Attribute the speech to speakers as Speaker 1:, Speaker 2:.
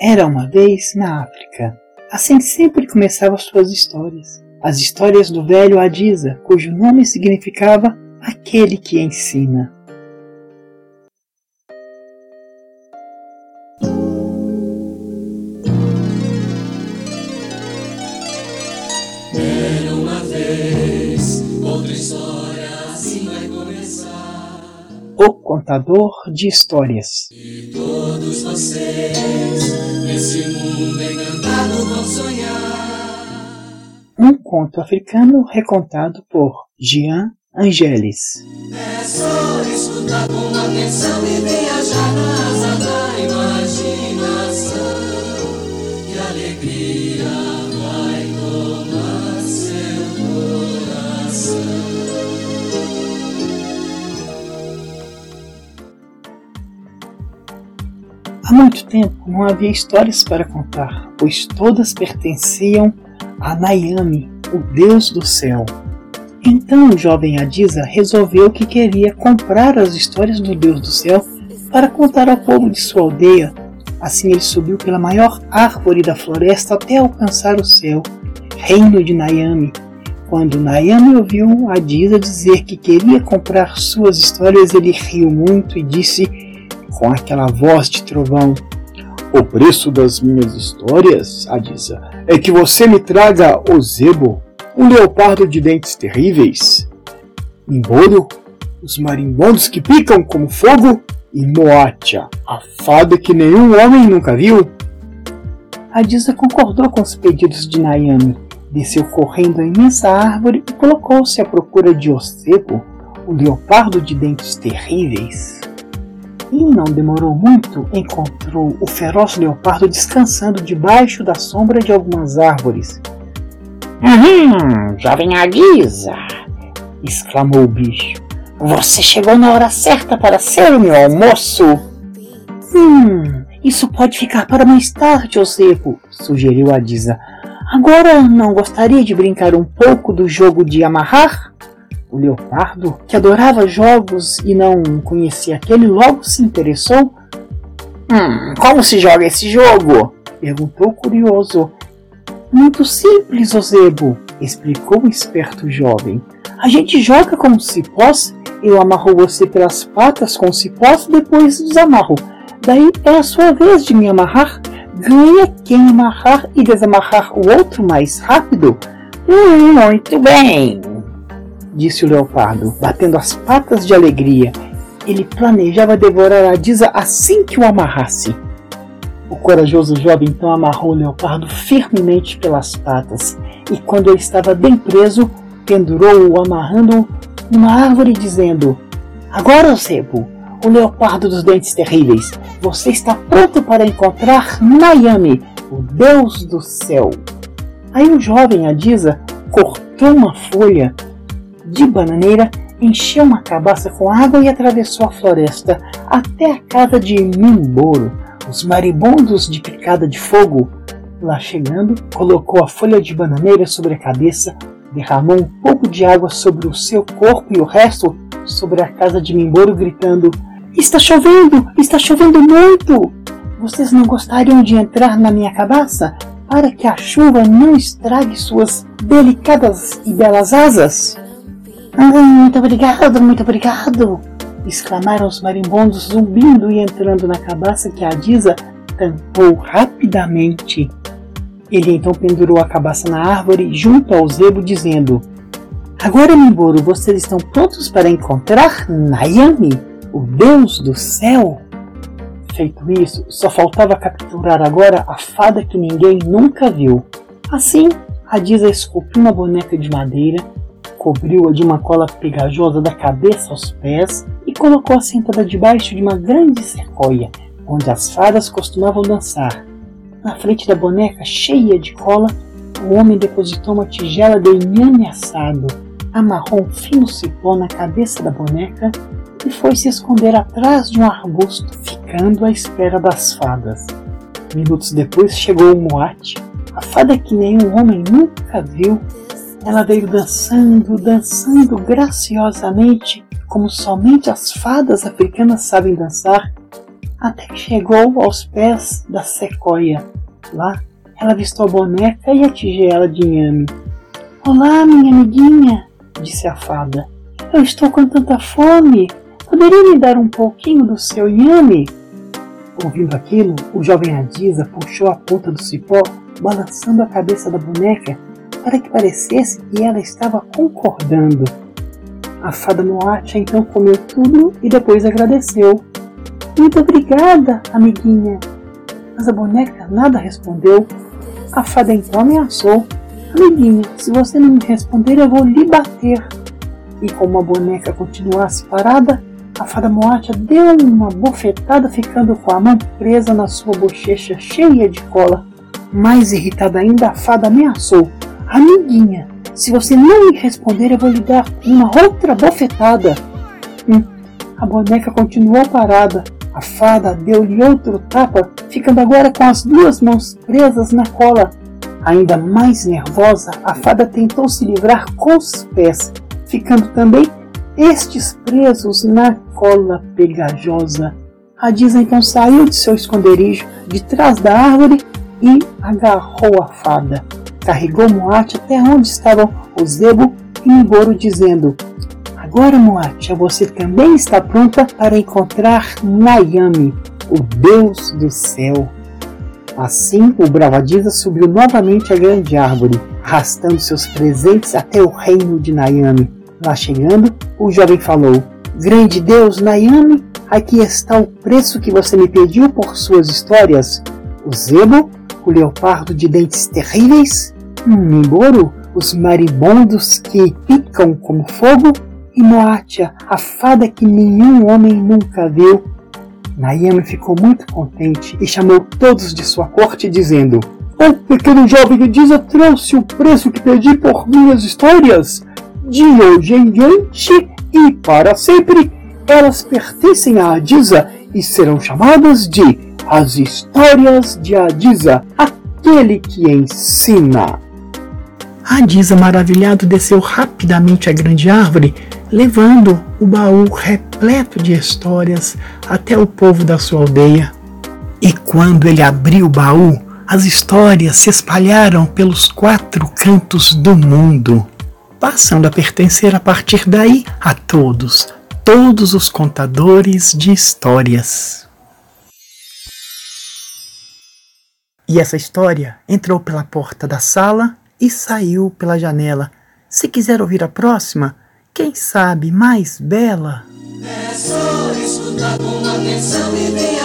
Speaker 1: Era uma vez na África. Assim sempre começavam suas histórias. As histórias do velho Adiza, cujo nome significava aquele que ensina. Contador de histórias.
Speaker 2: E todos vocês Nesse mundo encantado vão sonhar.
Speaker 1: Um conto africano recontado por Jean Angelis.
Speaker 2: É só escutar com atenção e viajar
Speaker 1: Há muito tempo não havia histórias para contar, pois todas pertenciam a Nayami, o deus do céu. Então o jovem Adisa resolveu que queria comprar as histórias do deus do céu para contar ao povo de sua aldeia. Assim ele subiu pela maior árvore da floresta até alcançar o céu, reino de Nayami. Quando Nayami ouviu Adisa dizer que queria comprar suas histórias, ele riu muito e disse com aquela voz de trovão: O preço das minhas histórias, Adisa, é que você me traga o Zebo, um leopardo de dentes terríveis, Imboro, os marimbondos que picam como fogo, e Moatia, a fada que nenhum homem nunca viu. Adisa concordou com os pedidos de Nayami, desceu correndo a imensa árvore e colocou-se à procura de Ocebo, o leopardo de dentes terríveis. E não demorou muito, encontrou o feroz leopardo descansando debaixo da sombra de algumas árvores.
Speaker 3: Uhum, jovem Alisa! exclamou o bicho. Você chegou na hora certa para ser o meu almoço!
Speaker 1: Hum, isso pode ficar para mais tarde, Osepo, sugeriu a Disa. Agora não gostaria de brincar um pouco do jogo de amarrar? O leopardo, que adorava jogos e não conhecia aquele, logo se interessou.
Speaker 3: Hum, como se joga esse jogo?
Speaker 1: perguntou curioso. Muito simples, Ozebo, explicou o esperto jovem. A gente joga com cipós, eu amarro você pelas patas com cipós, depois desamarro. Daí é a sua vez de me amarrar. Ganha quem amarrar e desamarrar o outro mais rápido.
Speaker 3: Hum, muito bem,
Speaker 1: disse o leopardo, batendo as patas de alegria. Ele planejava devorar a Disa assim que o amarrasse. O corajoso jovem então amarrou o leopardo firmemente pelas patas e, quando ele estava bem preso, pendurou-o amarrando-o numa árvore, dizendo: Agora, Zebo, o leopardo dos dentes terríveis, você está pronto para encontrar Nayami, o deus do céu. Aí o jovem Adisa cortou uma folha de bananeira, encheu uma cabaça com água e atravessou a floresta até a casa de Mimboro, os maribondos de picada de fogo. Lá chegando, colocou a folha de bananeira sobre a cabeça, derramou um pouco de água sobre o seu corpo e o resto sobre a casa de Mimboro, gritando: Está chovendo! Está chovendo muito! Vocês não gostariam de entrar na minha cabaça para que a chuva não estrague suas delicadas e belas asas?
Speaker 3: Muito obrigado, muito obrigado!
Speaker 1: exclamaram os marimbondos, zumbindo e entrando na cabaça que a Disa tampou rapidamente. Ele então pendurou a cabaça na árvore junto ao zebo, dizendo: Agora, Mimboro, vocês estão prontos para encontrar Nayami, o deus do céu? Feito isso, só faltava capturar agora a fada que ninguém nunca viu. Assim, a Disa esculpiu uma boneca de madeira cobriu-a de uma cola pegajosa da cabeça aos pés e colocou-a sentada debaixo de uma grande sequoia, onde as fadas costumavam dançar. Na frente da boneca, cheia de cola, o homem depositou uma tigela de inhame assado, amarrou um fino cipó na cabeça da boneca e foi se esconder atrás de um arbusto, ficando à espera das fadas. Minutos depois chegou o Moate, a fada que nenhum homem nunca viu ela veio dançando, dançando graciosamente, como somente as fadas africanas sabem dançar. até que chegou aos pés da sequoia. Lá, ela avistou a boneca e a tigela de inhame. Olá, minha amiguinha, disse a fada. Eu estou com tanta fome. Poderia me dar um pouquinho do seu inhame? Ouvindo aquilo, o jovem Adisa puxou a ponta do cipó, balançando a cabeça da boneca para que parecesse que ela estava concordando. A fada Moacha então comeu tudo e depois agradeceu. Muito obrigada, amiguinha. Mas a boneca nada respondeu. A fada então ameaçou. Amiguinha, se você não me responder, eu vou lhe bater. E como a boneca continuasse parada, a fada Moacha deu uma bofetada, ficando com a mão presa na sua bochecha cheia de cola. Mais irritada ainda, a fada ameaçou: Amiguinha, se você não me responder, eu vou lhe dar uma outra bofetada. Hum, a boneca continuou parada. A fada deu-lhe outro tapa, ficando agora com as duas mãos presas na cola. Ainda mais nervosa, a fada tentou se livrar com os pés, ficando também estes presos na cola pegajosa. A Disa então saiu de seu esconderijo de trás da árvore e agarrou a fada carregou Moate até onde estavam o Zebo e Migoro, dizendo: Agora, Moate, você também está pronta para encontrar Nayami, o Deus do céu. Assim, o Bravadiza subiu novamente a grande árvore, arrastando seus presentes até o reino de Nayami. Lá chegando, o jovem falou: Grande Deus, Nayami, aqui está o preço que você me pediu por suas histórias. O Zebo, o leopardo de dentes terríveis, Migoro, os maribondos que picam como fogo, e Moatia, a fada que nenhum homem nunca viu. Nayama ficou muito contente e chamou todos de sua corte, dizendo: O pequeno jovem Ediza trouxe o preço que pedi por minhas histórias. De hoje em diante e para sempre, elas pertencem a Adiza e serão chamadas de As Histórias de Adiza, aquele que ensina. Adisa, maravilhado, desceu rapidamente a grande árvore, levando o baú repleto de histórias até o povo da sua aldeia. E quando ele abriu o baú, as histórias se espalharam pelos quatro cantos do mundo, passando a pertencer a partir daí a todos, todos os contadores de histórias. E essa história entrou pela porta da sala e saiu pela janela. Se quiser ouvir a próxima, quem sabe mais bela.
Speaker 2: É só escutar com atenção e nas